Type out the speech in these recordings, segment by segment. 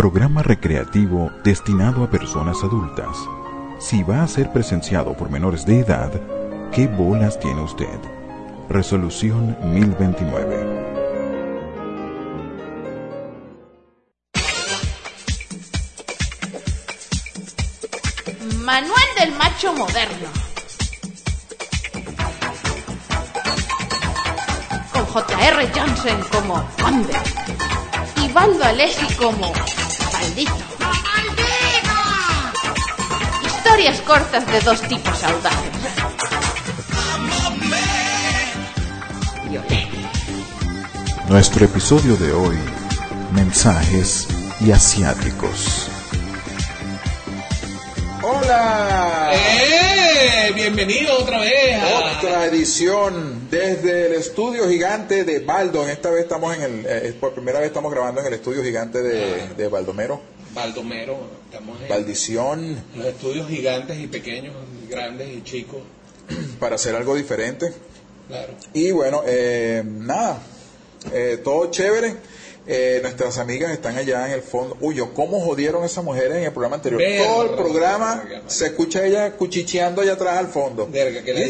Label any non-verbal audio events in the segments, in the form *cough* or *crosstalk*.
Programa recreativo destinado a personas adultas. Si va a ser presenciado por menores de edad, ¿qué bolas tiene usted? Resolución 1029. Manual del macho moderno. Con J.R. Johnson como Conde. Y Baldo Alessi como Baldito. Historias cortas de dos tipos audaces. Nuestro episodio de hoy, mensajes y asiáticos. Hola. ¡Eh! Bienvenido otra vez. a- Otra edición desde el estudio gigante de Baldo. Esta vez estamos en el, eh, por primera vez estamos grabando en el estudio gigante de, de Baldomero. Baldomero. Estamos en Baldición los estudios gigantes y pequeños, grandes y chicos. *clears throat* para hacer algo diferente. Claro. Y bueno, eh, nada, eh, todo chévere. Eh, nuestras amigas están allá en el fondo. Uy, yo, ¿cómo jodieron a esa mujer en el programa anterior? Verga, todo el programa verga, se escucha ella cuchicheando allá atrás al fondo. Verga, que la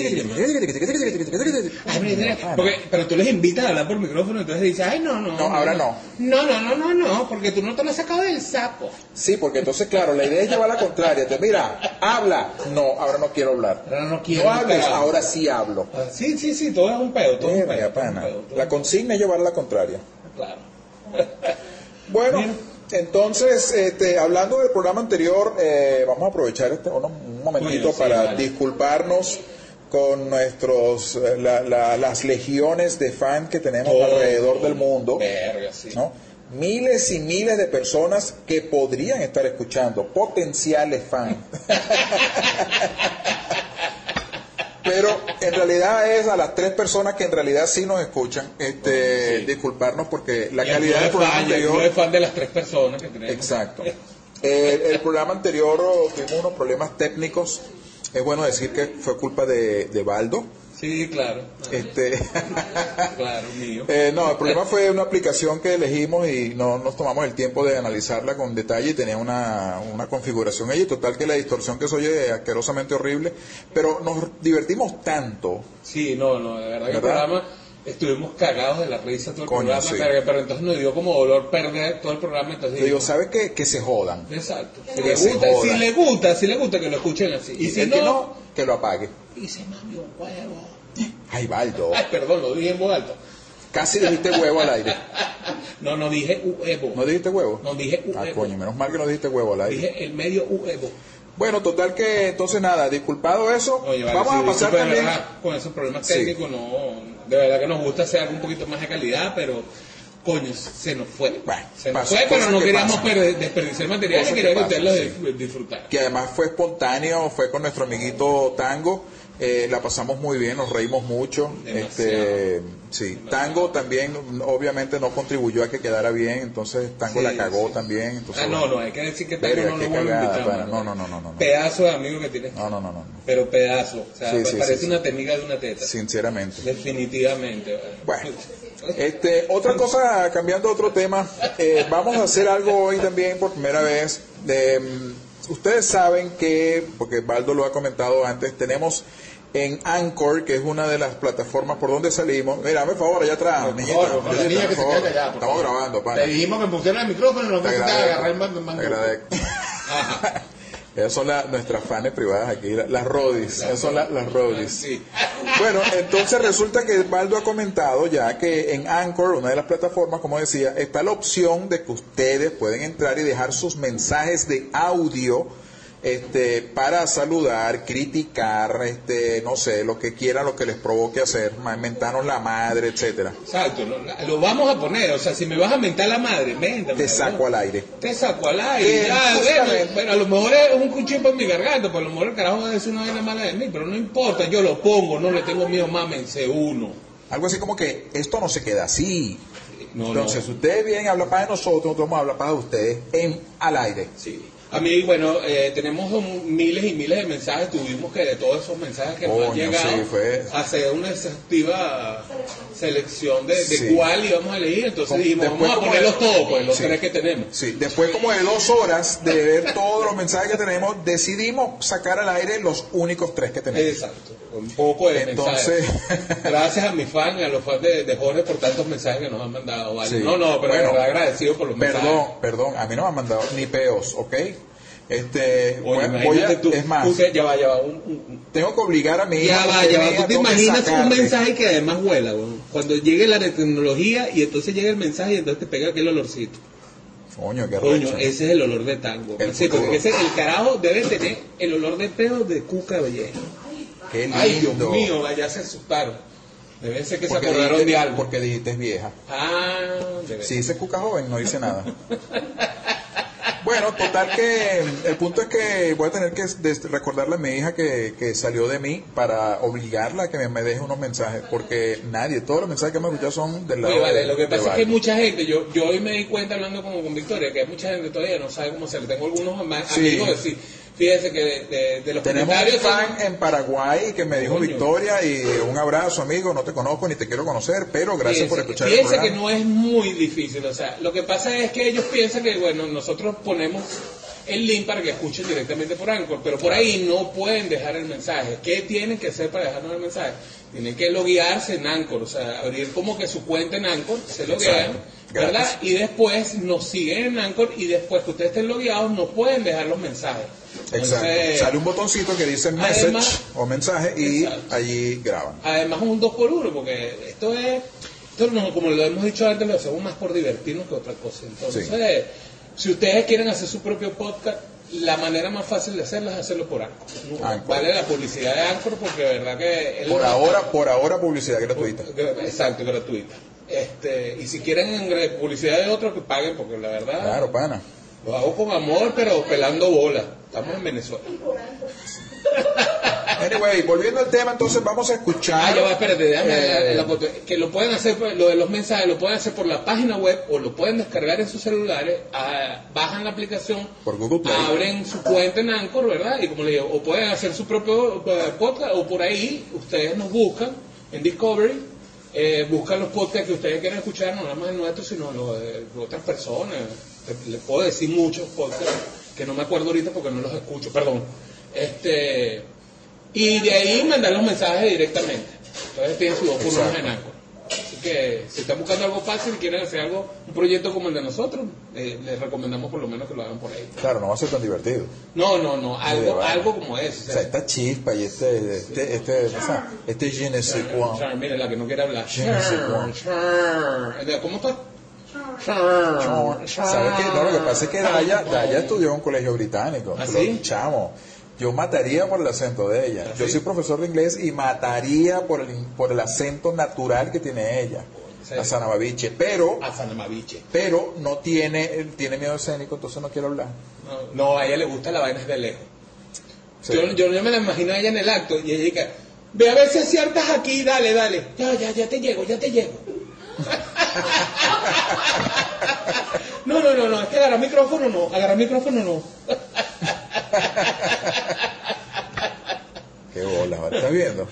porque- pero tú les invitas a hablar por micrófono, entonces dices, ay, no, no. No, ahora no. No, no, no, no, no, porque tú no te lo has sacado del sapo. Sí, porque entonces, claro, la idea es llevar la contraria. Te mira, habla. No, ahora no quiero hablar. Ahora no quiero. No hables, ahora sí hablo. Ah, Sí, sí, sí, todo es un pedo, todo un Verga, pedo. todo es un pedo, todo La consigna es llevar la contraria. Claro. *laughs* Bueno, entonces, este, hablando del programa anterior, eh, vamos a aprovechar este, uno- un momentito Bueno, sí, para vale. disculparnos con nuestros eh, la- la- las legiones de fans que tenemos alrededor del mundo. Verga, sí. ¿no? Miles y miles de personas que podrían estar escuchando, potenciales fans. *laughs* Pero en realidad es a las tres personas que en realidad sí nos escuchan, este, Sí. disculparnos porque la Y calidad del de programa anterior... de fan de las tres personas que tenemos. Exacto. El, el programa anterior oh, tuvimos unos problemas técnicos. Es bueno decir que fue culpa de, de Baldo. Sí, claro. Este, *laughs* Claro, mío. eh, no, el problema fue una aplicación que elegimos y no nos tomamos el tiempo de analizarla con detalle y tenía una, una configuración allí. Total que la distorsión que se oye asquerosamente horrible. Pero nos divertimos tanto. Sí, no, no, de verdad que el ¿Verdad? programa estuvimos cagados de la risa todo el Coño, programa, sí. pero, pero entonces nos dio como dolor perder todo el programa, entonces Yo digo, ¿sabes qué? Que se jodan. Exacto. Si le, gusta, si le gusta, si le gusta que lo escuchen así. Y, si no, que no, que lo apague. y se mami un huevo. Ay, Baldo. Ay, perdón, lo dije en voz alta. Casi dijiste huevo al aire. *laughs* No, no dije huevo. ¿No dijiste huevo? No dije Ah, huevo. coño, menos mal que no dijiste huevo al aire. Dije el medio huevo. Bueno, total que entonces nada, disculpado eso, Oye, vale, vamos sí, a pasar de también. verdad, con esos problemas Sí. técnicos, no, de verdad que nos gusta hacer algo un poquito más de calidad, pero coño, se nos fue. Bueno, se nos fue, pero no que queríamos perder- desperdiciar material y Cosas que queríamos que pasan, ustedes lo sí. dis- disfrutaran. que además fue espontáneo, fue con nuestro amiguito Tango, eh, la pasamos muy bien, nos reímos mucho. Este, sí, Tango también obviamente no contribuyó a que quedara bien, entonces Tango Sí, la cagó sí. también. Entonces, Ah, no, no, hay que decir que Tango Verga, no lo cagada, mano. No, no, no, no, no. Pedazo de amigo que tienes. No, no, no, no. Pero pedazo. O sea, Sí, parece una temiga de una teta. Sinceramente. Definitivamente. Bueno, este, otra cosa, cambiando a otro tema, eh, vamos a hacer algo hoy también por primera vez. De, mm, ustedes saben que, porque Baldo lo ha comentado antes, tenemos en Anchor, que es una de las plataformas por donde salimos. Mira, por favor, allá atrás, Por niñita, por favor, niñita, por favor. Estamos favor. grabando, pana. Le dijimos que pusiera el micrófono no agarrar el mando. *laughs* Esas son la- nuestras fans privadas aquí, la- las rodis. Esas son la- las rodis. Sí. *laughs* Bueno, entonces resulta que Baldo ha comentado ya que en Anchor, una de las plataformas, como decía, está la opción de que ustedes pueden entrar y dejar sus mensajes de audio este, para saludar, criticar, este, no sé, lo que quieran, lo que les provoque hacer, mentarnos la madre, etcétera. Exacto, lo, lo vamos a poner. O sea, si me vas a mentar la madre, méntame. Te saco al aire. Te saco al aire. Eh, ya, bueno, pero a lo mejor es un cuchillo en mi garganta, pero a lo mejor el carajo va a decir una vaina mala de mí, pero no importa, yo lo pongo, no le tengo miedo, mámense uno. Algo así como que esto no se queda así. No, Entonces, no. ustedes vienen a hablar para nosotros, nosotros vamos a hablar para de ustedes en al aire. Sí. A mí, bueno, eh, tenemos un- miles y miles de mensajes. Tuvimos que de todos esos mensajes que nos han llegado, sí, fue- hacer una exhaustiva selección de, de Sí. cuál íbamos a elegir. Entonces dijimos, después vamos a ponerlos de- todos, pues, los Sí. tres que tenemos. Sí, después como de dos horas de ver todos los mensajes que tenemos, decidimos sacar al aire los únicos tres que tenemos. Exacto, un poco de Entonces- mensajes. Gracias a mis fans y a los fans de, de Jorge por tantos mensajes que nos han mandado. No, no, pero Bueno, agradecido por los mensajes. Perdón, perdón, a mí no me han mandado ni peos, ¿ok? Este, Oye, voy- voy imagínate a- tú, es más, tú ya va, ya va, un- un- tengo que obligar a mi hija. Ya va, ya va. ¿Tú te imaginas un mensaje que además huela, weón? Cuando llegue la tecnología y entonces llega el mensaje y entonces te pega aquel olorcito. Coño, qué Coño, ese es el olor de tango. El sí, porque ese, el carajo debe tener el olor de pedo de cuca belleza. Qué lindo. Ay, Dios mío, ya se asustaron. Debe ser que se acordaron dijiste- de algo. Porque dijiste es vieja. Ah, debe Si dice cuca joven, no dice nada. *laughs* Bueno, total que el punto es que voy a tener que recordarle a mi hija que, que salió de mí para obligarla a que me, me deje unos mensajes, porque nadie, todos los mensajes que me escuchado son del lado Oye, vale, de- lo que pasa es que hay mucha gente, yo, yo hoy me di cuenta hablando como con Victoria, que hay mucha gente todavía no sabe cómo hacer. Tengo algunos Sí. amigos decir, fíjense que de, de- de los Tenemos un comentarios... fan en Paraguay que me dijo Coño. Victoria y un abrazo amigo, no te conozco ni te quiero conocer, pero gracias por escuchar el fíjense que no es muy difícil, o sea, lo que pasa es que ellos piensan que, bueno, nosotros ponemos el link para que escuchen directamente por Anchor, pero por ahí no pueden dejar el mensaje. ¿Qué tienen que hacer para dejarnos el mensaje? Tienen que loguearse en Anchor, o sea, abrir como que su cuenta en Anchor, se loguean, ¿verdad? Y después nos siguen en Anchor y después que ustedes estén logueados nos pueden dejar los mensajes. Exacto. Sale un botoncito que dice message Además- o mensaje y Exacto. allí graban. Además un 2 por 1 porque esto es, esto no, como lo hemos dicho antes, lo hacemos más por divertirnos que otra cosa. Entonces, Sí. si ustedes quieren hacer su propio podcast, la manera más fácil de hacerlo es hacerlo por Anchor. ¿no? Anchor. Vale la publicidad de Anchor porque verdad que... Por ahora, por ahora publicidad gratuita. Exacto, gratuita. Este, y si quieren publicidad de otro, que paguen, porque la verdad Claro, pana. lo hago con amor, pero pelando bola. Estamos en Venezuela. *laughs* Anyway, volviendo al tema, entonces vamos a escuchar. Ah, ya va, espérate, déjame Eh, la- la- que lo pueden hacer, por- lo de los mensajes, lo pueden hacer por la página web o lo pueden descargar en sus celulares, ah, bajan la aplicación, Por Google Play. abren su cuenta en Anchor, ¿verdad? Y como le digo, o pueden hacer su propio eh, podcast o por ahí ustedes nos buscan en Discovery, eh, buscan los podcasts que ustedes quieren escuchar, no nada más el nuestro, sino los de, de otras personas. Le- Les puedo decir muchos podcasts que no me acuerdo ahorita porque no los escucho, perdón. Este, y de ahí mandar los mensajes directamente. Entonces tienen su dos Exacto. en. Así que si están buscando algo fácil y quieren hacer algo, un proyecto como el de nosotros, eh, les recomendamos por lo menos que lo hagan por ahí. Claro, no va a ser tan divertido. No, no, no, algo, algo como eso. O sea, esta chispa y este, este, este, o sea, este je ne sais quoi. Char, mire, la que no quiere hablar. Je ne sais quoi. Char, Char. ¿Cómo está? ¿Sabes qué? No, lo que pasa es que Daya, Daya estudió en un colegio británico. ¿Ah, sí? Chamo, yo mataría por el acento de ella. ¿Ah, Yo soy profesor de inglés y mataría por el, por el acento natural que tiene ella. A Sanababiche. Pero, A Sanamabiche. pero no tiene, tiene miedo escénico, entonces no quiere hablar. No, no, a ella le gusta la vaina desde lejos. Sí. Yo, yo no me la imagino a ella en el acto y ella dice, ve a ver si aciertas aquí, dale, dale. Ya, ya, ya te llego, ya te llego. *laughs* No, no, no, no, es que agarrar micrófono no, agarrar micrófono no. *laughs* *laughs* Qué bola. ¿estás viendo?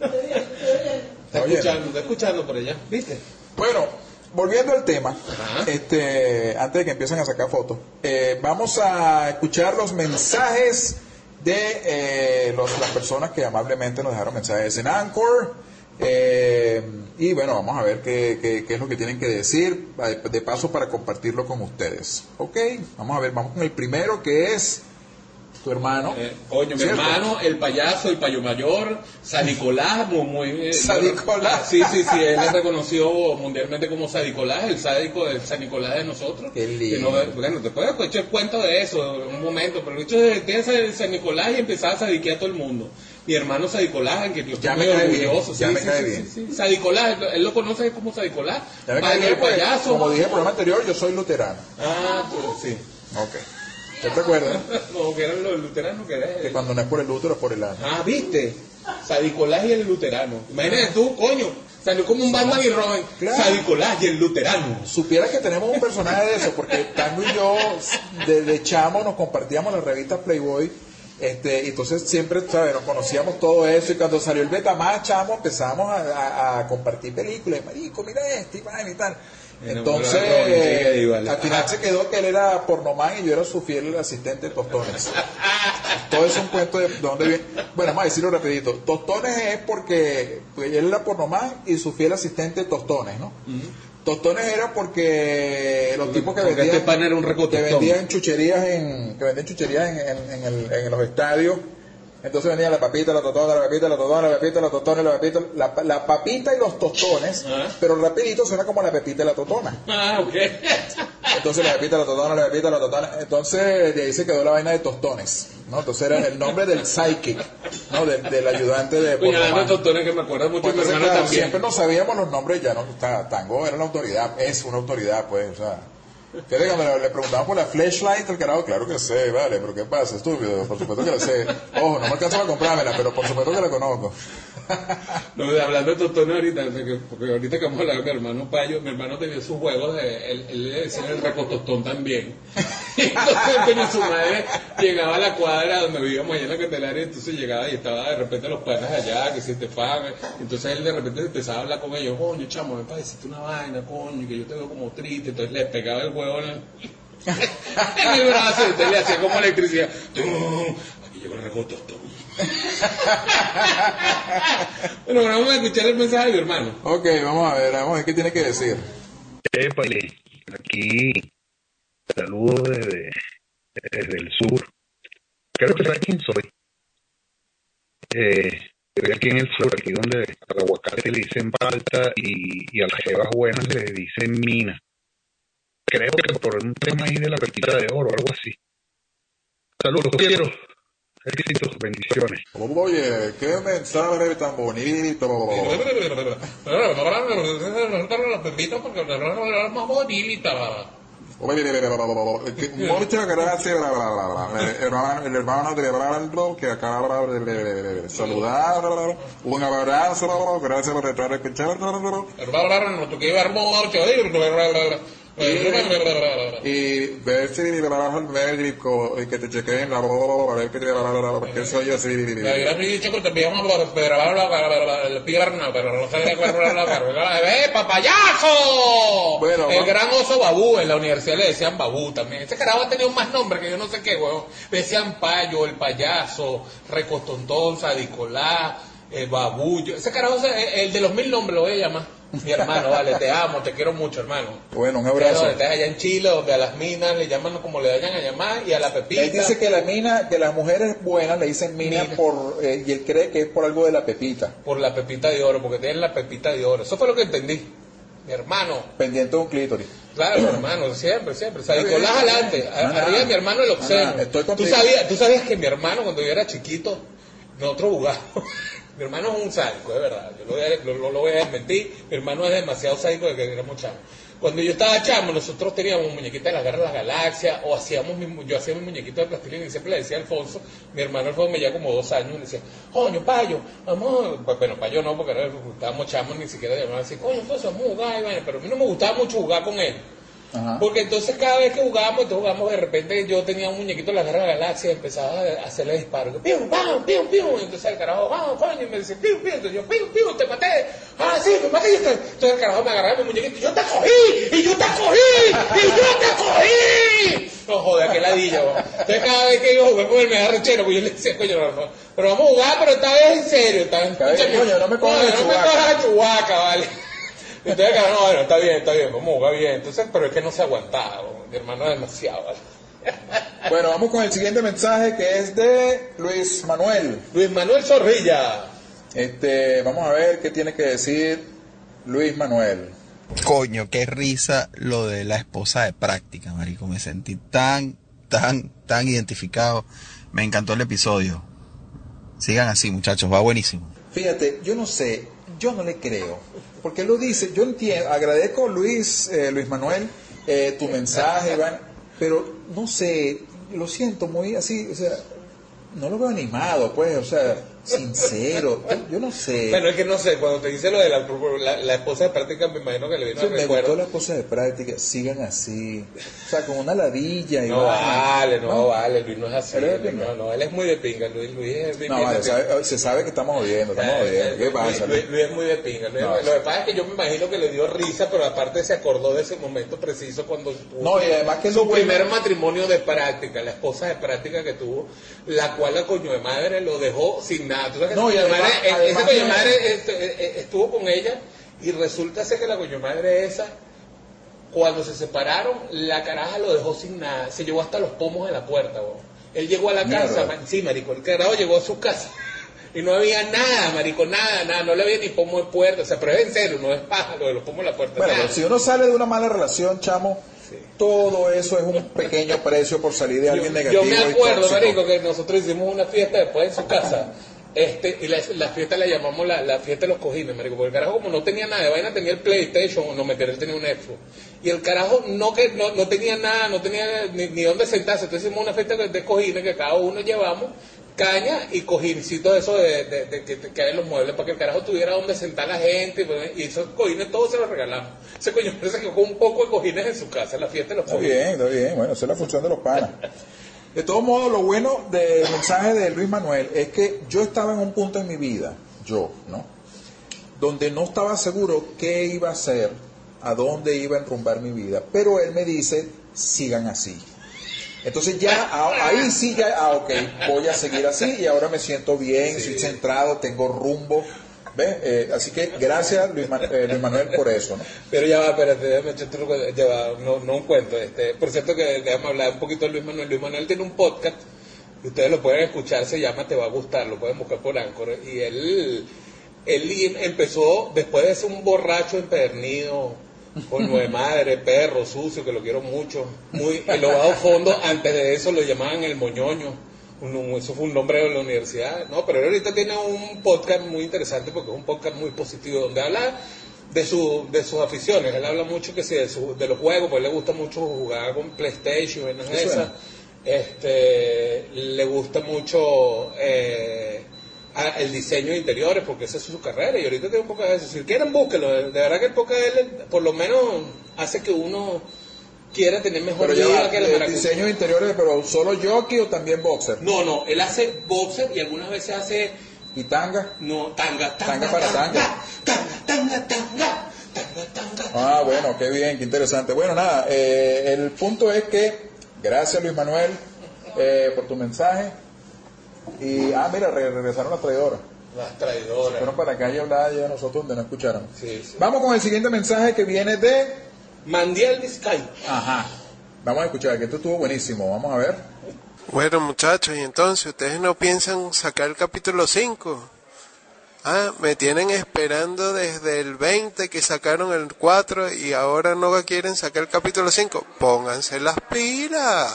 Está escuchando, está escuchando por allá, ¿viste? Bueno, volviendo al tema, Ajá. este, antes de que empiecen a sacar fotos, eh, vamos a escuchar los mensajes de eh, los- las personas que amablemente nos dejaron mensajes en Anchor. eh, y bueno, vamos a ver qué, qué- qué es lo que tienen que decir, de paso para compartirlo con ustedes. Ok, vamos a ver, vamos con el primero que es tu hermano. Eh, coño, mi hermano, el payaso, el payo mayor, San Nicolás, muy, muy eh, San Nicolás. Ah, sí, sí, sí, él es reconocido mundialmente como San Nicolás, el sádico del San Nicolás de nosotros. Qué lindo. Que no- bueno, te puedo echar cuento de eso un momento, pero el hecho de que San, San Nicolás y empezaba a sadiquear a todo el mundo. Mi hermano Sadicolás, en que yo estoy muy orgulloso. ya sí, me sí, cae sí, bien. sí, sí. Sadicolás, él lo conoce como Sadicolás. Padre bien, pues, payaso. como dije en el programa anterior, yo soy luterano. Ah, pues, sí. Ok. ¿Usted te acuerdas? *laughs* No, que eran los luteranos que Que eran. cuando no es por el útero, es por el ano. Ah, ¿viste? Sadicolás y el luterano. Imagínate tú, coño. Salió como un Batman y Robin. Claro. Sadicolás y el luterano. Supiera que tenemos un personaje de eso, porque Tango y yo, desde chamo, nos compartíamos la revista Playboy. Este, y entonces siempre, ¿sabes? Nos conocíamos todo eso. Y cuando salió el Betamax, chamo, empezamos a, a- a compartir películas. Y, marico, mira este, y tal. Entonces, al final se quedó que él era pornomán y yo era su fiel asistente de Tostones. Todo es un cuento de dónde viene. Bueno, vamos a decirlo rapidito. Tostones es porque pues, él era pornomán y su fiel asistente Tostones, ¿no? Tostones era porque los tipos que vendían, este pan era un que vendían chucherías en que vendían chucherías en, en- en el- en los estadios. Entonces vendían la papita, la totona, la papita, la totona, la papita, la totona, la papita, la, la papita y los tostones, Ajá. pero rapidito suena como la pepita y la totona. Ah, ok. Entonces la pepita, la totona, la pepita, la totona. Entonces de ahí se quedó la vaina de tostones, ¿no? Entonces era el nombre del psychic, ¿no? Del, del ayudante de dame tostones que me acuerdo mucho Pues de entonces, claro, también. siempre no sabíamos los nombres ya, ¿no? Está- Tango era la autoridad, es una autoridad, pues, o sea. Fíjate, cuando le, preguntaban por la flashlight, el carajo, claro que sé, vale, pero ¿qué pasa, estúpido? Por supuesto que la sé. Ojo, no me alcanza a comprármela, pero por supuesto que la conozco. *laughs* No, hablando de tostones ahorita, porque ahorita que vamos a hablar mi hermano Payo, mi hermano tenía sus juegos, él, le decía el recotostón también. *laughs* Entonces tenía su madre, llegaba a la cuadra donde vivíamos allá en la Candelaria, entonces llegaba y estaba de repente los panas allá, que si te pagan, entonces él de repente empezaba a hablar con ellos, coño chamo, ven para decirte una vaina, coño, que yo te veo como triste, entonces le pegaba el huevo el, *laughs* en el brazo, entonces le hacía como electricidad, aquí llegó el recotostón. *laughs* bueno, ahora vamos a escuchar el mensaje de mi hermano. Ok, vamos a ver, vamos a ver qué tiene que decir. Épale, aquí saludo desde, desde el sur. Creo que sabes quién soy. Eh, estoy aquí en el sur, aquí donde al aguacate le dicen palta y, y a las jevas buenas le dicen mina. Creo que por un tema ahí de la pepita de oro o algo así. Saludos, los quiero. Éxitos, bendiciones. Oye, qué mensaje tan bonito. La pepita porque es más bonita. Muchas gracias, hermano, el hermano de Brando que acaba de saludar. Un abrazo, gracias por estar escuchando. No toqué ver mucho. Y ver si le bajo el médico y que te chequeen la a ver que te porque soy así. Le había dicho el carrera. *laughs* ¡Eh, papayazo! Bueno, el gran oso babú, en la universidad le decían babú también. Ese carajo ha tenido más nombres que yo no sé qué. Le decían payo, el payaso, recostontón, sadicolá, eh, babú. Yo- ese carajo, el de los mil nombres lo voy a llamar. Mi hermano, vale, te amo, te quiero mucho, hermano. Bueno, un Claro, abrazo. estás allá en Chile, donde a las minas le llaman como le vayan a llamar, y a la pepita. Él dice que la mina, que las mujeres buenas le dicen mina, Mina. por, eh, y él cree que es por algo de la pepita, por la pepita de oro, porque tienen la pepita de oro. Eso fue lo que entendí. Mi hermano, pendiente de un clítoris. claro, hermano, siempre, siempre. O sea, Nicolás adelante, a- No, no. arriba de mi hermano el obsceno. No, no, estoy ¿Tú, sabías, Tú sabías que mi hermano, cuando yo era chiquito, nosotros jugábamos. Mi hermano es un sádico, es verdad. Yo lo voy, a, lo, lo- voy a desmentir. Mi hermano es demasiado sádico de que éramos chamos. Cuando yo estaba chamo, nosotros teníamos muñequita de la Guerra de las Galaxias, o hacíamos mi, yo hacía mi muñequito de plastilina y siempre le decía Alfonso, mi hermano Alfonso me lleva como dos años, y le decía, coño, payo, vamos, a-". bueno, payo no, porque estábamos chamos, ni siquiera llamaban así, coño, Alfonso, vamos a jugar, y vaina", pero a mí no me gustaba mucho jugar con él. Ajá. Porque entonces cada vez que jugábamos, entonces jugábamos de repente, yo tenía un muñequito de la Guerra de la Galaxia y empezaba a hacerle disparos. Pium, pam, pium, pium. Entonces el carajo, vamos, coño, y me dice, pium, pium. Entonces yo, pium, pium, te maté. Ah, sí, me maté. Entonces el carajo me agarraba mi muñequito y yo te cogí, y yo te cogí, y yo te cogí. No joder, qué ladilla. Entonces cada vez que a jugar con él me da rechero, pues yo le decía, coño, no, no. Pero vamos a jugar, pero esta vez en serio. Esta vez, coño, no me cojas de no me cojas de chubaca, vale. Entonces, claro, no, bueno, está bien, está bien, vamos a jugar bien. Entonces, pero es que no se aguantaba, mi hermano es demasiado. *laughs* Bueno, vamos con el siguiente mensaje que es de Luis Manuel. Luis Manuel Zorrilla. Este, vamos a ver qué tiene que decir Luis Manuel. Coño, qué risa lo de la esposa de práctica, marico. Me sentí tan, tan, tan identificado. Me encantó el episodio. Sigan así, muchachos, va buenísimo. Fíjate, yo no sé, yo no le creo, porque él lo dice, yo entiendo, agradezco Luis, eh, Luis Manuel, eh, tu mensaje, *laughs* Iván, pero no sé, lo siento muy así, o sea, no lo veo animado, pues, o sea, sincero, yo, no sé. Bueno, es que no sé, cuando te dice lo de la, la, la esposa de práctica, me imagino que le vino Sí, me recuerdo. gustó las cosas de práctica, sigan así, o sea, con una ladilla y No vale, no, vale, Luis no es así. No, no, él es muy de pinga, Luis, Luis es de No, pinga. vale, sabe- se sabe que estamos odiando, estamos odiando, ¿qué pasa? Luis, Luis es muy de pinga. Luis- No, lo que pasa es que yo me imagino que le dio risa, pero aparte se acordó de ese momento preciso cuando No, y además que su primer matrimonio de práctica, la esposa de práctica que tuvo, la cual la coño de madre lo dejó sin nada. ¿Tú sabes que No, y además- madre, además este, eh, eh, estuvo con ella y resulta ser que la coño de madre esa cuando se separaron, la caraja lo dejó sin nada. Se llevó hasta los pomos de la puerta, weón. Él llegó a la Mierda. casa, man- sí, marico, el carajo llegó a su casa *laughs* y no había nada, marico, nada, nada, no le había ni pomo de puerta, o sea, pero es en serio, no es paja lo de los pomos de la puerta. Bueno, nada. pero si uno sale de una mala relación, chamo, todo eso es un pequeño precio por salir de alguien yo, negativo. yo me acuerdo, marico, que nosotros hicimos una fiesta después en su casa. Este, y la, la fiesta la llamamos la, la fiesta de los cojines, marico, porque el carajo como no tenía nada de vaina, tenía el PlayStation, no meter, él tenía un Xbox. Y el carajo no que no, no tenía nada, no tenía ni, ni dónde sentarse. Entonces hicimos una fiesta de, cojines que cada uno llevamos caña y cojincitos eso de, de, de que, que hay en los muebles para que el carajo tuviera donde sentar a la gente y, pues, y esos cojines todos se los regalamos. Ese coño *laughs* se quedó con un poco de cojines en su casa, en la fiesta de los Está cojines. bien, está bien. Bueno, esa es la función de los panas. *laughs* De todos modos, lo bueno del mensaje de Luis Manuel es que yo estaba en un punto en mi vida, yo, ¿no? Donde no estaba seguro qué iba a hacer, a dónde iba a enrumbar mi vida. Pero él me dice, sigan así. Entonces ya, ahí sí ya, ah, ok, voy a seguir así y ahora me siento bien, estoy centrado, tengo rumbo. ¿Ves? Eh, así que gracias Luis, eh, Luis Manuel por eso. Pero ya va, espérate, déjame echarte un ya va, no, no un cuento. Este, por cierto que déjame hablar un poquito de Luis Manuel. Luis Manuel tiene un podcast, y ustedes lo pueden escuchar, se llama Te va a gustar, lo pueden buscar por Anchor. Y él, él empezó, después de ser un borracho empedernido, coño de madre, perro, sucio, que lo quiero mucho, muy elevado fondo, antes de eso lo llamaban el moñoño. Un- eso fue un nombre de la universidad, no, pero él ahorita tiene un podcast muy interesante porque es un podcast muy positivo donde habla de, su, de sus aficiones. Él habla mucho que sí, de, su- de los juegos, pues le gusta mucho jugar con PlayStation, ¿Qué esas. Este, le gusta mucho eh, el diseño de interiores porque esa es su carrera y ahorita tiene un poco de eso. Si quieren, búsquenlo. De de verdad que el podcast de él, por lo menos, hace que uno quiera tener mejor Pero vida que la de de interiores, pero solo jockey o también boxer. No, no, él hace boxer y algunas veces hace ¿Y tanga? no tanga, tanga, Tanga para tanga. tanga, tanga, tanga, tanga, tanga. Ah, bueno, qué bien, qué interesante. Bueno, nada, eh, el punto es que, gracias Luis Manuel eh, por tu mensaje. Y, ah, mira, re- regresaron las traidoras. Las traidoras. Fueron para acá y hablar ya nosotros donde no escucharon. Sí, sí. Vamos con el siguiente mensaje que viene de... Mandial Vizcay. Ajá. Vamos a escuchar, que esto estuvo buenísimo. Vamos a ver. Bueno muchachos, y entonces, ¿ustedes no piensan sacar el capítulo 5? Ah, me tienen esperando desde el 20 que sacaron el 4 y ahora no quieren sacar el capítulo 5. Pónganse las pilas.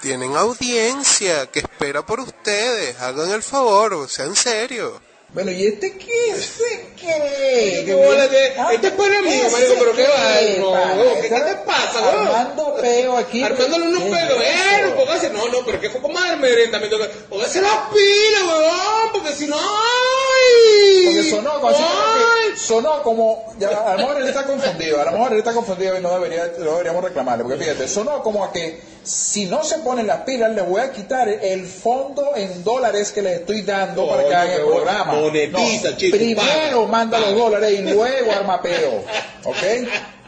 Tienen audiencia que espera por ustedes. Hagan el favor, sean serios. Bueno, ¿y este qué? ¿Este qué? ¿Qué bola de- Ah, este es para mí, ¿ese marico, pero qué va, qué, no? ¿qué- qué Está te pasa, weón? Armando peo aquí. Armándole unos ¿Qué pelos, bueno, póngase, no, no, pero que fue como dar merenda, me toca, póngase las pilas, weón, porque si no, ¡ay! Porque sonó como, sonó como, ya, a lo mejor él está confundido, a lo mejor él está confundido y no, debería, no deberíamos reclamarle, porque fíjate, sonó como a que si no se ponen las pilas le voy a quitar el fondo en dólares que les estoy dando para que hagan el qué programa. Monetiza, No, chico, primero manda los dólares y luego arma peo, ¿ok?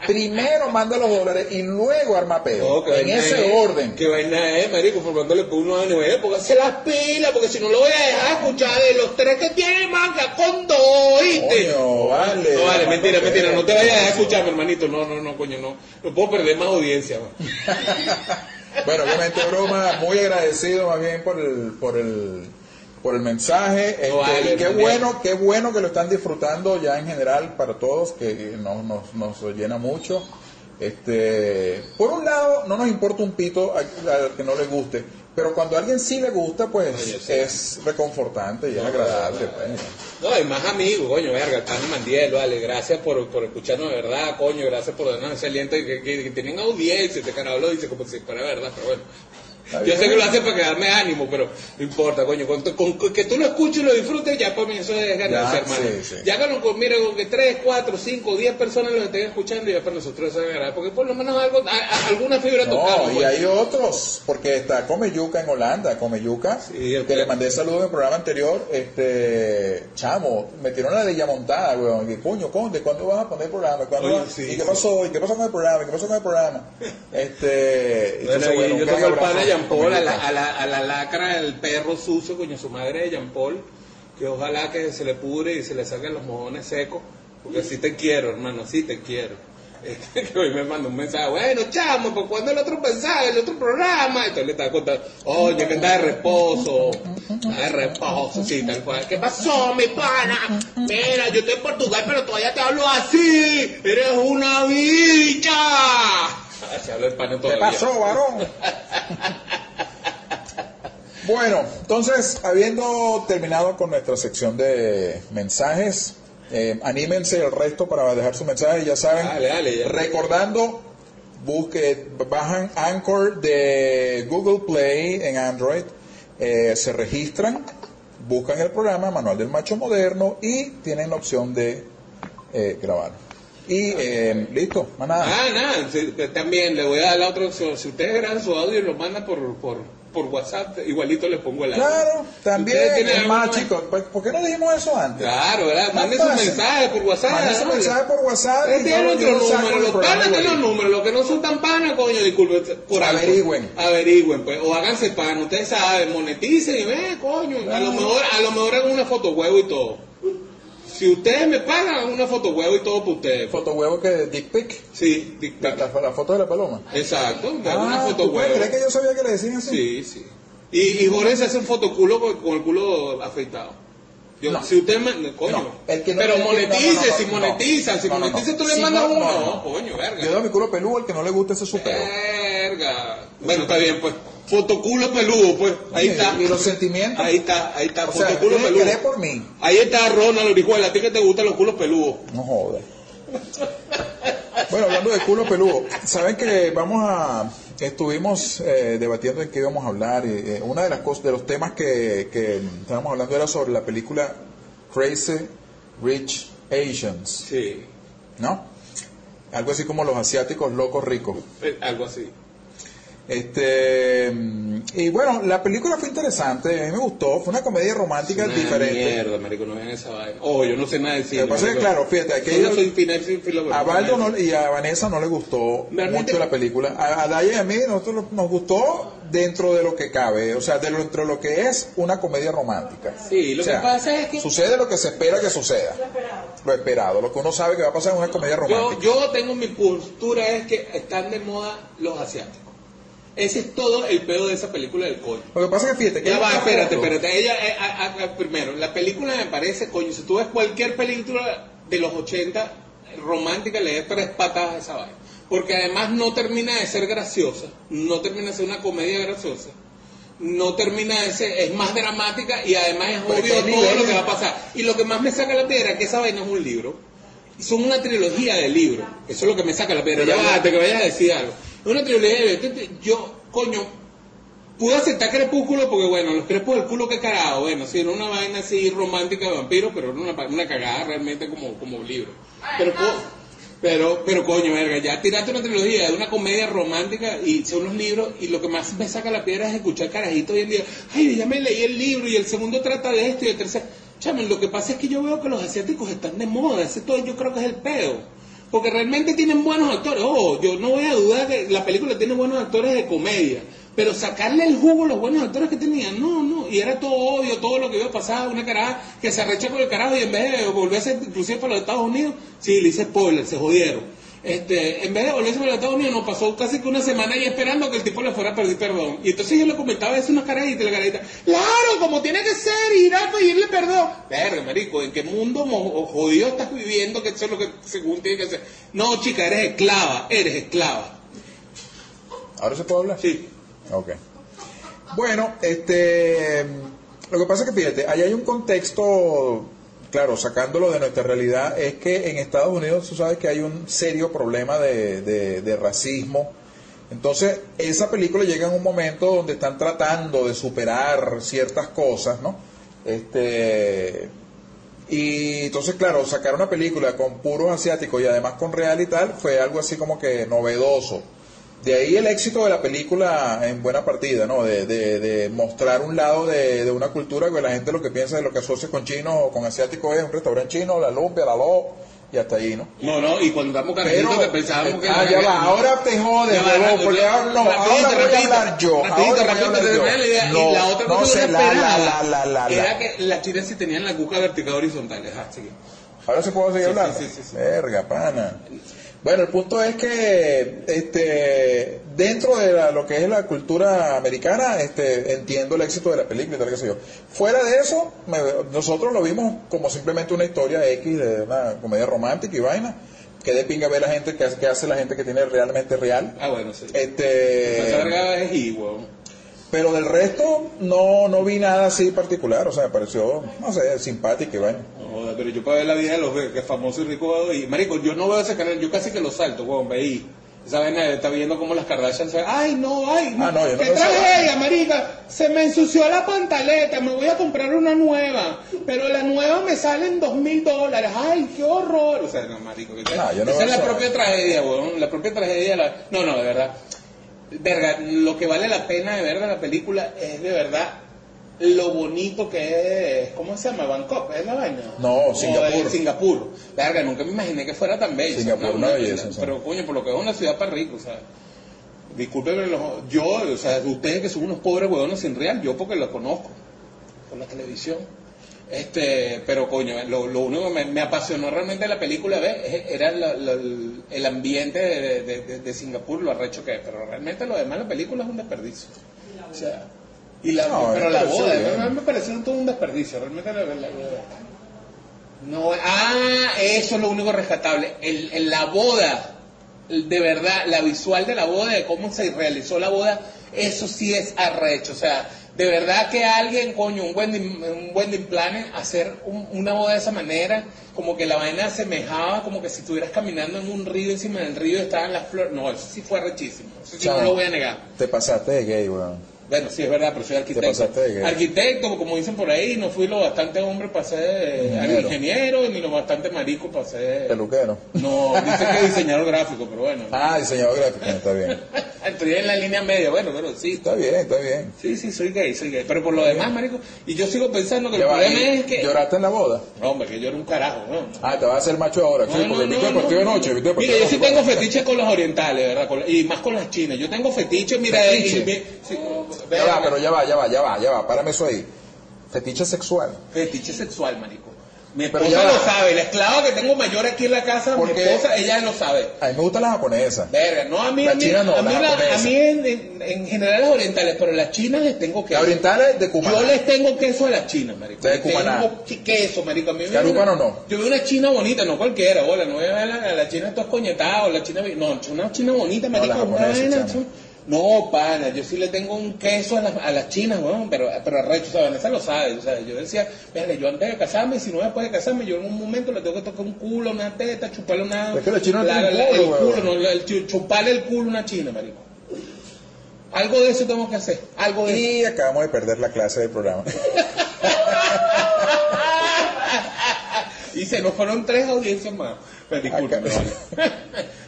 Primero manda los dólares y luego arma peo, No, que en ese es, orden. Que vaina es, marico, formándole por uno años, eh, póngase las pilas, porque si no lo voy a dejar escuchar de los tres que tiene manga con dos, ¿oíste? Coño, vale. No, vale, mentira, mentira, no te vayas a dejar escuchar, mi hermanito, no, no, no, coño, no, no puedo perder más audiencia. *laughs* Bueno, obviamente broma, muy agradecido más bien por el, por el, por el mensaje. Este, vale, y qué bueno, qué bueno que lo están disfrutando ya en general para todos, que nos, nos, nos llena mucho. Este, por un lado, no nos importa un pito al, que no le guste, pero cuando a alguien sí le gusta, pues Oye, es reconfortante y es agradable. pues. No, hay más amigos, coño, verga, en Mandiel, vale, gracias por, por escucharnos de verdad, coño, gracias por darnos ese aliento que, que, que tienen audiencia, este carajo lo dice como si fuera verdad, pero bueno, Yo sé que lo hace para quedarme ánimo, pero no importa, coño. Con, con- con que tú lo escuches y lo disfrutes, ya para mí eso es Ya, hermano. sí, sí. Ya que, lo- mira, con que 3, 4, 5, 10 personas lo estén escuchando, ya para nosotros eso es agradable. Porque por lo menos algo, a- a- alguna fibra. No, y pues. hay otros, porque está Comeyuca en Holanda, Comeyuca, Sí, que le mandé saludos en el programa anterior, este, chamo, metieron la de ya montada, weón, y coño, Conde, ¿cuándo vas a poner el programa? ¿Cuándo Oye, vas- sí, ¿Y qué pasó? ¿Y qué pasó con el programa? ¿Y qué pasó con el programa? Este, Bueno, entonces, bueno, yo Jean Paul, a la, a, la, a la lacra, el perro sucio, coño, su madre de Jean Paul, que ojalá que se le pudre y se le saquen los mojones secos, porque así te quiero, hermano, así te quiero. *laughs* Este, que hoy me mandó un mensaje, bueno, chamo, ¿por cuándo el otro mensaje, el otro programa? Entonces le estaba contando, oye, que está de reposo, está de reposo, sí, tal cual. ¿Qué pasó, mi pana? Mira, yo estoy en Portugal, pero todavía te hablo así, eres una bicha. *laughs* Así habla el pana ¿Qué todavía. pasó, varón? *laughs* bueno, entonces, habiendo terminado con nuestra sección de mensajes, eh, anímense el resto para dejar su mensaje, ya saben. Dale, dale, ya. Recordando, busque, bajan Anchor de Google Play en Android, eh, se registran, buscan el programa Manual del Macho Moderno y tienen la opción de eh, grabar. Y eh, listo, más nada. Ah, nada, sí, también le voy a dar la otra opción. Si ustedes graban su audio y lo mandan por, por, por WhatsApp, igualito les pongo el audio. Claro, también es más, alguna- chicos. ¿Por qué no dijimos eso antes? Claro, ¿verdad? Manden su mensaje por WhatsApp. Manden su mensaje por WhatsApp. Ustedes tienen yo- nuestro yo saco número, el los panas tienen los números, los que no son tan panas, coño, disculpen, por algo. Averigüen. Averigüen, pues, o háganse pan, ustedes saben, moneticen y ven, coño, a lo mejor, a lo mejor hagan una foto huevo y todo. Si ustedes me pagan, una foto huevo y todo para ustedes. Foto huevo que dick pic. Sí, La, tac. la- la foto de la paloma. exacto, una Ah, foto ¿tú puedes huevo. creer que yo sabía que le decían así? Sí, sí. Y, y Jorge se hace un fotoculo con, con el culo afeitado. Yo, No. Si usted me. Coño. No, el que no- pero monetice, si monetiza, si monetiza, tú le mandas no, uno. no, coño, verga. Yo doy mi culo peludo, el que no le gusta ese supero. Verga. Bueno, está bien, pues. Fotoculo peludo, pues. Ahí está. Y los sentimientos. Ahí está, ahí está. O sea, Fotoculo que peludo. por mí. Ahí está Ronald Orihuela. A ti que te gustan los culos peludos. No jodas. Bueno, hablando de culo peludo, saben que vamos a estuvimos eh, debatiendo en qué íbamos a hablar y eh, una de las cosas de los temas que, que estábamos hablando era sobre la película Crazy Rich Asians, Sí. ¿no? Algo así como los asiáticos locos ricos. Eh, Algo así. Este y bueno, la película fue interesante, a mí me gustó, fue una comedia romántica Una diferente. Mierda, marico, no vean esa vaina. Oh, yo no sé nada de cine. Lo que pasa es que, claro, fíjate, aquí Yo yo- soy final, A Baldo no- y a Vanessa no le gustó Realmente- mucho la película. A, a Daya y a mí nosotros nos gustó dentro de lo que cabe, o sea, de lo- dentro de lo que es una comedia romántica. Sí, lo O sea, que pasa es que Sucede lo que se espera que suceda. Lo esperado. Lo que uno sabe que va a pasar en una comedia yo, romántica. yo tengo mi postura es que están de moda los asiáticos. Ese es todo el pedo de esa película del coño. Lo que pasa es que fíjate que Ya va, espérate, espérate. Ella, eh, a- a- a- primero, la película me parece, coño, si tú ves cualquier película de los 80 romántica, le das tres patadas a esa vaina. Porque además no termina de ser graciosa, no termina de ser una comedia graciosa, no termina de ser, es más dramática y además es Pero obvio ¿qué todo nivel lo que va a pasar. Y lo que más me saca la piedra es que esa vaina es un libro. Son una trilogía de libros. Eso es lo que me saca la piedra. Ya- va, te que vayas a decir algo. Una trilogía de. Yo, coño, pude aceptar Crepúsculo porque, bueno, los crepos del culo que cagado. Bueno, sí, era una vaina así romántica de vampiro, pero era una, una cagada realmente como, como libro. Pero, pero, pero coño, verga, ya tiraste una trilogía de una comedia romántica y son los libros y lo que más me saca la piedra es escuchar carajitos hoy en día. Ay, ya me leí el libro y el segundo trata de esto y el tercer... Chame, lo que pasa es que yo veo que los asiáticos están de moda, ese todo yo creo que es el pedo. Porque realmente tienen buenos actores. Oh, yo no voy a dudar que la película tiene buenos actores de comedia. Pero sacarle el jugo a los buenos actores que tenían, no, no. Y era todo obvio, todo lo que iba a pasar. Una caraja que se arrecha con el carajo y en vez de volverse inclusive para los Estados Unidos, sí, le hice spoiler, se jodieron. Este, en vez de volverse para los Estados Unidos, nos pasó casi que una semana ahí esperando que el tipo le fuera a pedir perdón. Y entonces yo le comentaba eso una carajita y la carajita, claro, como tiene que ser, ir a pedirle perdón. Verga, marico, ¿en qué mundo jodido estás viviendo que eso es lo que según tiene que ser? No, chica, eres esclava, eres esclava. ¿Ahora se puede hablar? Sí. Ok. Bueno, este, lo que pasa es que fíjate, ahí hay un contexto, claro, sacándolo de nuestra realidad, es que en Estados Unidos tú sabes que hay un serio problema de, de- racismo Entonces, esa película llega en un momento donde están tratando de superar ciertas cosas, ¿no? Este, y entonces, claro, sacar una película con puros asiáticos y además con real y tal fue algo así como que novedoso. De ahí el éxito de la película en buena partida, ¿no? De, de, de mostrar un lado de, de una cultura que la gente lo que piensa de lo que asocia con chino o con asiático es un restaurante chino, la lumpia, la lo y hasta ahí, ¿no? No, no, y cuando estamos carajitos que pensábamos que... ah, ya va, ahora te jodes, huevón, porque ahora no, ahora voy a hablar yo, ahora voy a hablar te yo. terminé la idea. No, y la otra no cosa que la, esperaba la, la, la, era que las chinas sí tenían la cuca vertical horizontal. Ahora se puede seguir Sí, hablando. sí, sí, sí, sí. Verga, pana. Bueno, el punto es que este dentro de la- lo que es la cultura americana, este entiendo el éxito de la película y tal, qué sé yo. Fuera de eso, me- nosotros lo vimos como simplemente una historia X de una comedia romántica y vaina. Que de pinga ver la gente que hace, que hace la gente que tiene realmente real. Ah, bueno, sí. Este, es weón. pero del resto no no vi nada así particular, o sea, me pareció, no sé, simpática y vaina. Pero yo para ver la vida de los que famosos y ricos y marico, yo no veo ese canal, yo casi que lo salto, weón, veí. Esa vaina está viendo como las Kardashian se ay no, ay, Ah, no, yo no qué tragedia, marica, se me ensució la pantaleta, me voy a comprar una nueva, pero la nueva me sale en dos mil dólares, ay, qué horror, o sea, no, marico, que No, yo no esa es la propia tragedia, weón, la propia tragedia, la- no, no, de verdad, verga, lo que vale la pena de ver de la película es de verdad lo bonito que es, ¿cómo se llama? Bangkok, ¿es la vaina? No, Singapur. Singapur. Verga, nunca me imaginé que fuera tan bello. Singapur, ¿no? belleza. Pero coño, por lo que es una ciudad para ricos, o sea. Discúlpenme, los- yo, o sea, ustedes que son unos pobres huevones sin real, yo porque lo conozco por la televisión. Este, pero coño, lo, lo único que me, me apasionó realmente de la película ¿ves? Es- era la- la- el ambiente de, de- de- de Singapur, lo arrecho que es, pero realmente lo demás de la película es un desperdicio. O sea, y la, No, pero la boda, bien. a mí me pareció todo un desperdicio, realmente la, la- la- no, ah, eso es lo único rescatable. El, el- la boda, el- de verdad, la visual de la boda, de cómo se realizó la boda, eso sí es arrecho. O sea, de verdad que alguien, coño, un wedding, un wedding planner, hacer un- una boda de esa manera, como que la vaina asemejaba como que si estuvieras caminando en un río, encima del río estaban las flores. No, eso sí fue arrechísimo. Eso sí no lo voy a negar. Te pasaste de gay, weón. Bueno, sí, es verdad, pero soy arquitecto. Arquitecto, como dicen por ahí, no fui lo bastante hombre para ser Ingeniero. ingeniero, ni lo bastante marico para ser... Peluquero. No, dice que diseñador gráfico, pero bueno. Ah, diseñador gráfico, está bien. *laughs* Estoy en la línea media, bueno, pero sí. Está bien, está bien. Sí, sí, soy gay, soy gay. Pero por lo demás, marico, y yo sigo pensando que Ya el problema ¿y es que... ¿Lloraste en la boda? No, hombre, que yo era un carajo, ¿no? Ah, te vas a hacer macho ahora, No, sí, no, porque no, no, de no. noche, Mira, yo sí tengo fetiche con las orientales, ¿verdad? Y más con las chinas. Yo tengo fetiche, mira, Ya va, pero ya va, ya va, ya va, ya va, párame eso ahí. Fetiche sexual. Fetiche sexual, marico. Mi Pero esposa ya lo sabe, la esclava que tengo mayor aquí en la casa, mi esposa, ella lo sabe. A mí me gustan las japonesas. Verga, no a mí, La a mí, no, a mí, la a mí en, en- en general las orientales, pero las chinas les tengo que Las orientales de Cumaná. Yo les tengo queso a las chinas, marico. De Les Cumaná. tengo queso, marico. A mí me ¿Carúpano una- no? Yo veo una china bonita, no cualquiera, bola. No voy a ver a la, china todas coñetadas o la china... No, una china bonita, marico. una No, pana, yo sí le tengo un queso a las, a las chinas, weón, pero, pero arrecho, o sea, Vanessa lo sabe, o sea, yo decía, verga, yo antes de casarme, si no después de casarme, yo en un momento le tengo que tocar un culo, una teta, chuparle una... Es que los chinos no la- tienen la- culo, el culo, no, la- el chu- chuparle el culo a una china, marico. Algo de eso tengo que hacer, algo de eso. Y acabamos de perder la clase del programa. *laughs* Y se nos fueron tres audiencias más. *laughs* Acá- vale. *laughs*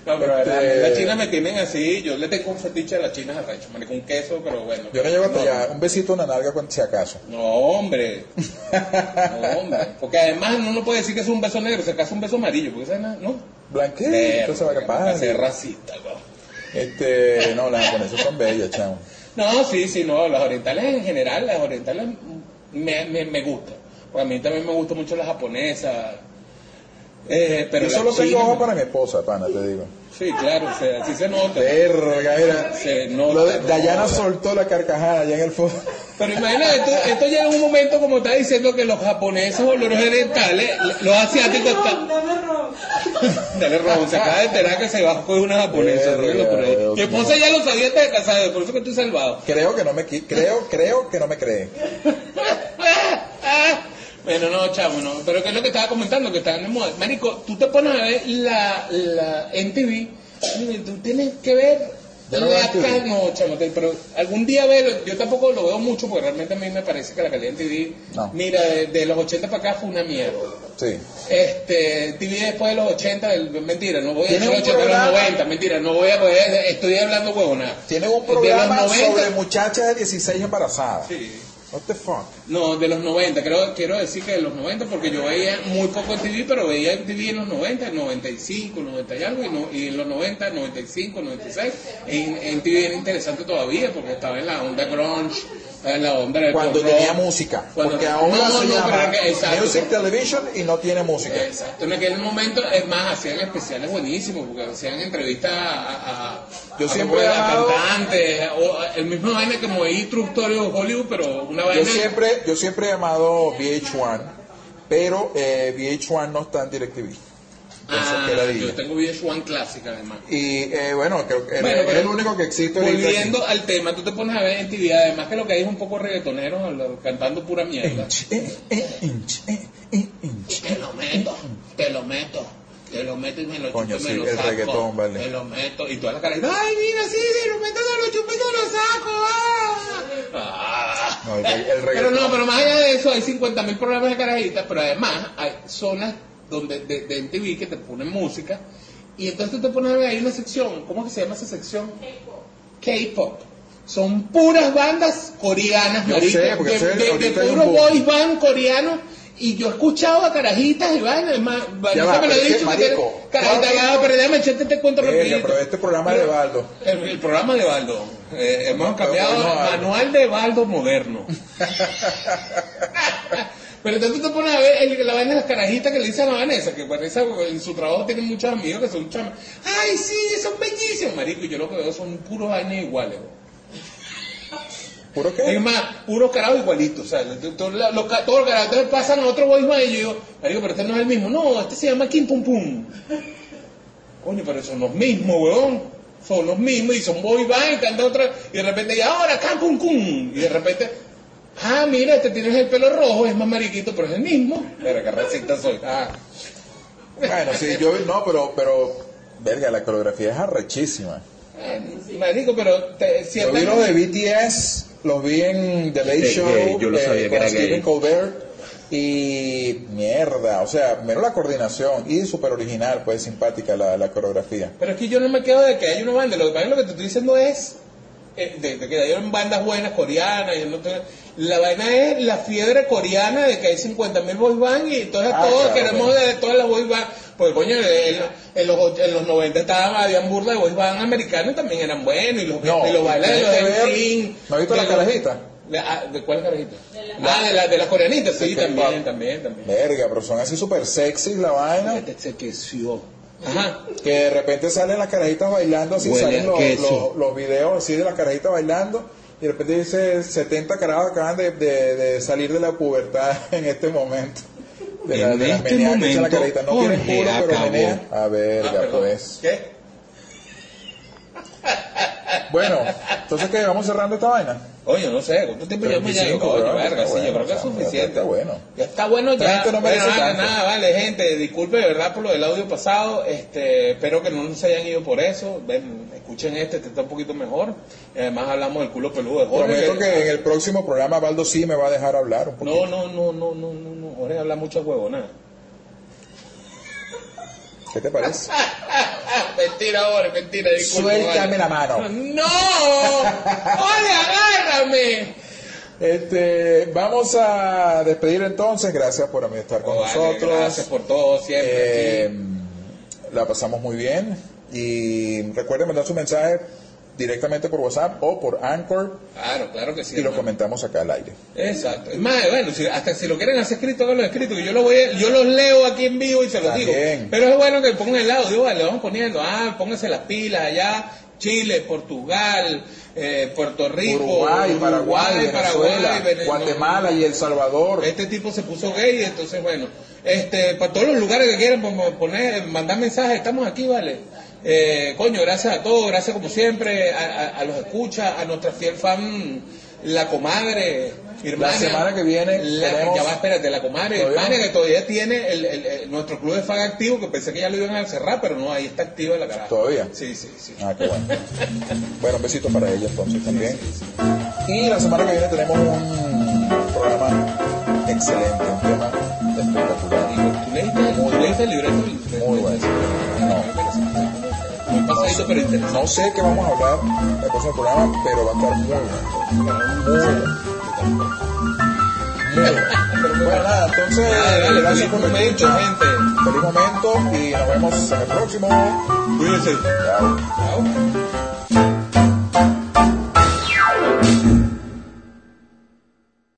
No, pero Este- la- las chinas me tienen así. Yo le tengo un fetiche a las chinas arrecho, marico, un queso, pero bueno. Yo no llego hasta No, allá. Un besito en la nalga cuando si acaso. No, hombre. *laughs* No, hombre. Porque además uno no puede decir que es un beso negro, se acaso un beso amarillo, porque esa no. Verga, se va capaz. me hace racista, weón. Este, no, las japonesas son bellas, chamo. No, sí, sí, no, las orientales en general, las orientales me, me, me gustan. Porque a mí también me gustan mucho las japonesas. Eh, pero Yo solo tengo chinas- ojo para mi esposa, pana, te digo. Sí, claro, o sea, sí se nota. Verga, mira. Se nota, Lo de- no Dayana soltó la carcajada allá en el fondo. Pero imagínate, esto, esto llega en un momento como está diciendo que los japoneses o los orientales, los asiáticos están... Dame ron. Dale, Robón, se acaba de enterar que se bajó de una japonesa. Verga, Mi esposa ya lo sabía antes de casarme, por eso que estoy salvado. Creo que no me creo, creo que no me cree. *laughs* Bueno, no, chavo, no. Pero que es lo que estaba comentando, que están de moda. Marico, tú te pones a ver la, la NTV, tú tienes que ver Ya no veo en ca- no, chamo, pero algún día verlo, yo tampoco lo veo mucho porque realmente a mí me parece que la calidad en TV, No. mira, de, de los 80 para acá fue una mierda. Sí. Este, TV después de los 80, el- mentira, no voy a Tiene decir 80, de los programa- 90, mentira, no voy a poder, estoy hablando huevona. Tienen un De los programa 90, sobre muchachas de 16 embarazadas. Sí. What the fuck? No, de los 90, creo, quiero decir que de los 90 porque yo veía muy poco en TV, pero veía en TV en los 90, 95, 90 y algo, y, no- y en los 90, 95, 96, en, en TV era interesante todavía porque estaba en la onda grunge, onda del Cuando tenía música. Cuando- porque ahora no, se no, llama que- exacto. Music Television y no tiene música. Exacto, en aquel momento, es más, hacían especiales buenísimos, porque hacían entrevistas a, a, Yo a- siempre he amado- cantantes, o el mismo vaina como Story of Hollywood, pero una vaina... Yo siempre, yo siempre he amado VH1, pero eh, VH1 no está en DirecTV. Ah, Qué ladilla. yo tengo VH1 clásica además. Y eh, bueno, creo que Bueno, es el único que existe. Volviendo al tema, tú te pones a ver en TV, además que lo que hay es un poco reggaetonero lo- cantando pura mierda. Eh, eh, eh, eh. Te lo meto, te lo meto, te lo meto y me lo Coño, chupo sí, me lo el saco. reggaetón, vale. Te lo meto y todas las caras, ay mira, sí, te lo meto, te lo chupo y te lo saco. ah". Ah. No, el el pero no, pero más allá de eso hay 50 mil programas de carajitas, pero además hay zonas donde de, de MTV que te ponen música y entonces tú te pones a ver ahí una sección, ¿cómo que se llama esa sección? K-pop. Son puras bandas coreanas, Yo marico, sé, porque de, de- de puro boy band coreano. Y yo he escuchado a carajitas y más, Vanessa va, me lo ha que, dicho que marico, carajita ¿cuánto- ya, pero déjame echarte te cuento rapidito. pero este programa de Baldo. El, el programa de Baldo. Eh, hemos cambiado el manual de Baldo moderno. *laughs* Pero entonces tú te pones a ver el- la vaina de las carajitas que le dicen a Vanessa, que Vanessa en su trabajo tiene muchos amigos que son chamas. Ay, sí, son bellísimos, marico. Y yo lo que veo son puros vainas iguales. güey. ¿Puro Es qué? más, puros carajos igualitos. O sea, to- to- la- los todos los carajos pasan a otro boy band y yo digo, marico, pero este no es el mismo. No, este se llama Kim Pum Pum. Coño, pero son los mismos, weón. Son los mismos y son boy band y cantan otra. Y de repente, y ahora Kim Pum Pum. Y de repente, ah, mira, este tienes el pelo rojo, es más mariquito, pero es el mismo. Pero qué racista soy. Ah. Bueno, sí, yo no, pero, pero, verga, la coreografía es arrechísima. Marico, pero te, Yo cierta- vi los de BTS, los vi en The Late Show, gay, yo lo eh, que con era Stephen gay. Colbert, y mierda, o sea, menos la coordinación, y súper original, pues simpática la, la coreografía. Pero es que yo no me quedo de que hay una banda. Lo que lo te estoy diciendo es eh, de, de que hay bandas buenas coreanas. y no te- la vaina es la fiebre coreana de que hay 50.000 boy band y entonces Ah, todos claro, queremos claro. de todas las boy band. Porque coño, en, en los, och- en los 90 estaban, habían burla de boy band americanos y también eran buenos. Y los, No, y los bailes de los NSYNC, ¿no has visto de la los- carajita? de, ah, ¿de cuál carajita? Ah, de la, de las coreanitas, sí, De también, también, también. Verga, pero son así súper sexy la vaina, Este se quesció. Ajá. que de repente salen las carajitas bailando, así Huele salen los, los, los videos así de las carajitas bailando, y de repente dice 70 carajos acaban de, de, de salir de la pubertad *laughs* en este momento. De la, En de las este que echan la momento, carajita. No tienen Jorge culo, pero acabó. menean. A verga, Ah, perdón. pues. ¿Qué? Bueno, entonces que vamos cerrando esta vaina. Oye, no sé, ¿cuánto tiempo llevamos ya? 25, Coño, verga, Está sí, yo bueno, creo que es suficiente. está bueno. Ya está bueno ya. gente no Bueno, merece nada, tanto. nada, vale, gente, disculpe de verdad por lo del audio pasado. Este, espero que no se hayan ido por eso. Ven, escuchen este, este está un poquito mejor. Y además hablamos del culo peludo de Jorge. Prometo que en el próximo programa Baldo sí me va a dejar hablar un poquito. No, no, no, no, no, no, no. Jorge habla mucha huevonada. ¿Qué te parece? *laughs* mentira, Jorge, mentira, disculpe. Suéltame vale. la mano. ¡No! ¡Jorge, agárrame! Este, vamos a despedir entonces. Gracias por estar con Oh, vale, nosotros. Gracias por todo, siempre. Eh, la pasamos muy bien. Y recuerden mandar su mensaje directamente por WhatsApp o por Anchor Claro, claro que sí. y lo comentamos acá al aire. Exacto. Es más, bueno, si- hasta si lo quieren hacer escrito, háganlo escrito, que yo lo voy a- yo los leo aquí en vivo y se los digo. Pero es bueno que pongan el audio, vale, le vamos poniendo, ah, pónganse las pilas allá, Chile, Portugal, eh, Puerto Rico, Uruguay, Paraguay, Venezuela, Vene- Guatemala y El Salvador. Este tipo se puso gay, entonces bueno, este, para todos los lugares que quieran pon- poner, mandar mensajes, estamos aquí, vale. Eh, coño, gracias a todos, gracias como siempre, a, a- a los escuchas, a nuestra fiel fan la comadre, hermana. La semana que viene la, tenemos- Ya va, espérate, la comadre, ¿Todavía hermana que todavía tiene el, el- el- nuestro club de fan activo, que pensé que ya lo iban a cerrar, pero no, ahí está activa la caraja. ¿Todavía? Sí, sí, sí. Ah, qué bueno. Bueno, un besito para ella entonces también. Y la semana que viene tenemos un programa excelente, un tema espectacular. ¿Tú leíste, el libreto? Muy bueno. No. Muy pasadito, pero interesante. No sé qué vamos a hablar en el próximo programa, pero va a estar muy bueno. Muy bueno. Bueno. Nada, entonces, Dale, dale, gracias feliz por la momento, gente. Feliz momento y nos vemos en el próximo. Cuídense. Chao. Chao.